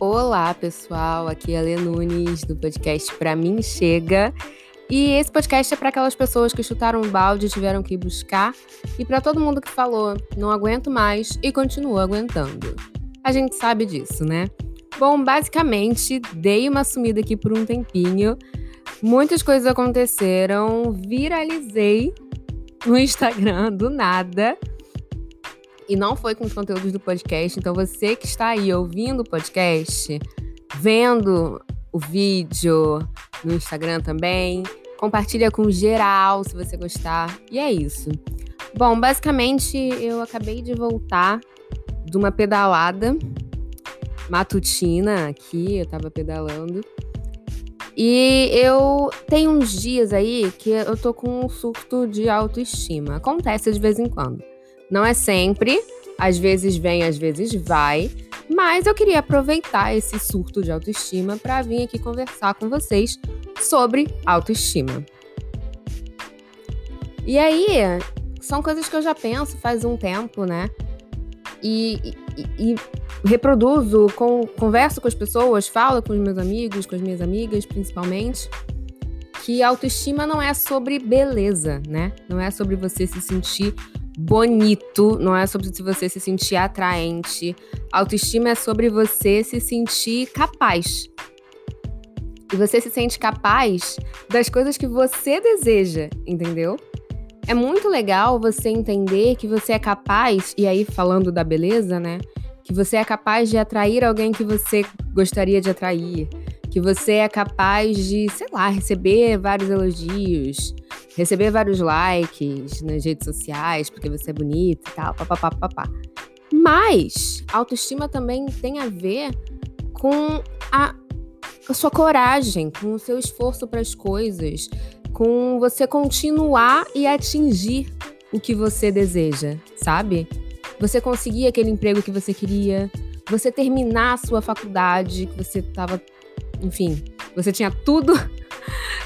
Olá, pessoal. Aqui é a Lê Nunes do podcast Pra Mim Chega. E esse podcast é para aquelas pessoas que chutaram o balde e tiveram que ir buscar, e para todo mundo que falou, não aguento mais e continua aguentando. A gente sabe disso, né? Bom, basicamente, dei uma sumida aqui por um tempinho. Muitas coisas aconteceram, viralizei no Instagram do nada e não foi com os conteúdos do podcast. Então, você que está aí ouvindo o podcast, vendo o vídeo no Instagram também, compartilha com geral se você gostar. E é isso. Bom, basicamente eu acabei de voltar de uma pedalada matutina aqui, eu tava pedalando. E eu tenho uns dias aí que eu tô com um surto de autoestima. Acontece de vez em quando. Não é sempre, às vezes vem, às vezes vai, mas eu queria aproveitar esse surto de autoestima para vir aqui conversar com vocês sobre autoestima. E aí, são coisas que eu já penso faz um tempo, né? E, e, e reproduzo, com, converso com as pessoas, falo com os meus amigos, com as minhas amigas, principalmente, que autoestima não é sobre beleza, né? Não é sobre você se sentir bonito, não é sobre você se sentir atraente. Autoestima é sobre você se sentir capaz. E você se sente capaz das coisas que você deseja, entendeu? É muito legal você entender que você é capaz, e aí falando da beleza, né? Que você é capaz de atrair alguém que você gostaria de atrair. Que você é capaz de, sei lá, receber vários elogios, receber vários likes nas redes sociais porque você é bonita e tal, papapá, papá. Mas autoestima também tem a ver com a, a sua coragem, com o seu esforço para as coisas, com você continuar e atingir o que você deseja, sabe? Você conseguir aquele emprego que você queria, você terminar a sua faculdade, que você estava, enfim, você tinha tudo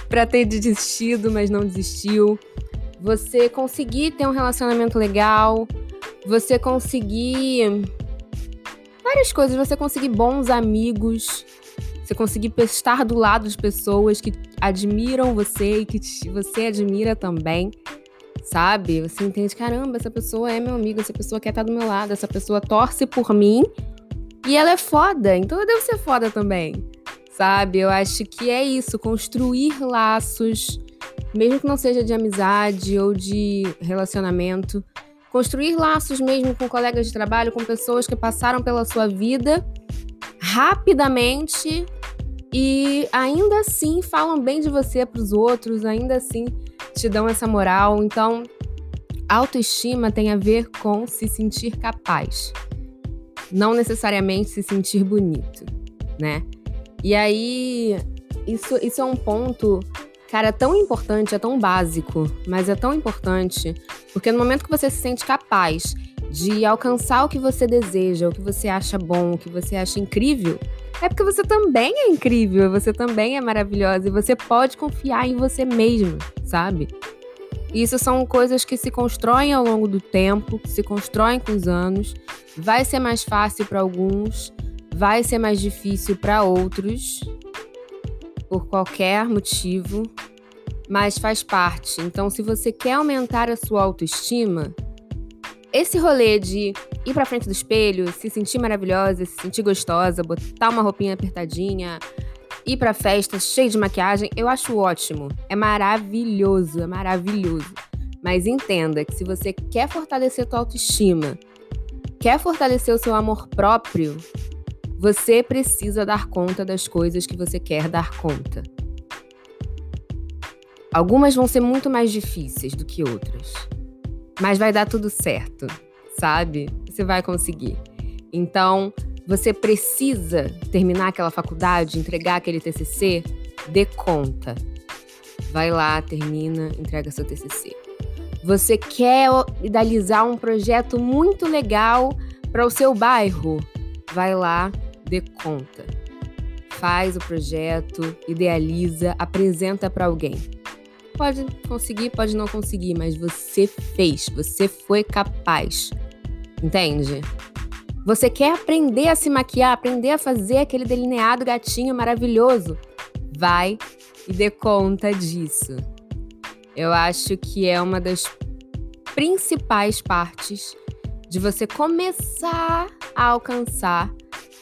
para ter desistido, mas não desistiu. Você conseguir ter um relacionamento legal, você conseguir várias coisas, você conseguir bons amigos, você conseguir estar do lado de pessoas que admiram você e que você admira também. Sabe? Você entende, caramba, essa pessoa é meu amigo, essa pessoa quer estar do meu lado, essa pessoa torce por mim e ela é foda, então eu devo ser foda também sabe? Eu acho que é isso, construir laços, mesmo que não seja de amizade ou de relacionamento, construir laços mesmo com colegas de trabalho, com pessoas que passaram pela sua vida rapidamente e ainda assim falam bem de você para os outros, ainda assim te dão essa moral. Então, autoestima tem a ver com se sentir capaz, não necessariamente se sentir bonito, né? E aí, isso, isso é um ponto, cara, tão importante, é tão básico, mas é tão importante, porque no momento que você se sente capaz de alcançar o que você deseja, o que você acha bom, o que você acha incrível, é porque você também é incrível, você também é maravilhosa e você pode confiar em você mesmo, sabe? Isso são coisas que se constroem ao longo do tempo, se constroem com os anos. Vai ser mais fácil para alguns, vai ser mais difícil para outros, por qualquer motivo, mas faz parte. Então, se você quer aumentar a sua autoestima, esse rolê de ir pra frente do espelho, se sentir maravilhosa, se sentir gostosa, botar uma roupinha apertadinha, ir pra festa cheia de maquiagem, eu acho ótimo. É maravilhoso, é maravilhoso. Mas entenda que se você quer fortalecer a sua autoestima, quer fortalecer o seu amor próprio, você precisa dar conta das coisas que você quer dar conta. Algumas vão ser muito mais difíceis do que outras, mas vai dar tudo certo, sabe? Você vai conseguir. Então, você precisa terminar aquela faculdade, entregar aquele TCC, dê conta. Vai lá, termina, entrega seu TCC. Você quer idealizar um projeto muito legal para o seu bairro? Vai lá, dê conta. Faz o projeto, idealiza, apresenta para alguém. Pode conseguir, pode não conseguir, mas você fez, você foi capaz. Entende? Você quer aprender a se maquiar, aprender a fazer aquele delineado gatinho maravilhoso? Vai e dê conta disso. Eu acho que é uma das principais partes de você começar a alcançar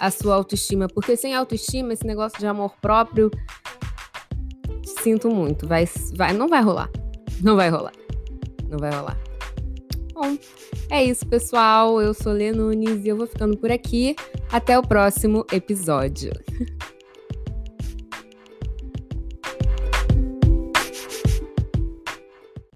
a sua autoestima, porque sem autoestima, esse negócio de amor próprio, sinto muito, vai, vai, não vai rolar, não vai rolar, não vai rolar. Bom, é isso, pessoal. Eu sou Lê Nunes e eu vou ficando por aqui. Até o próximo episódio.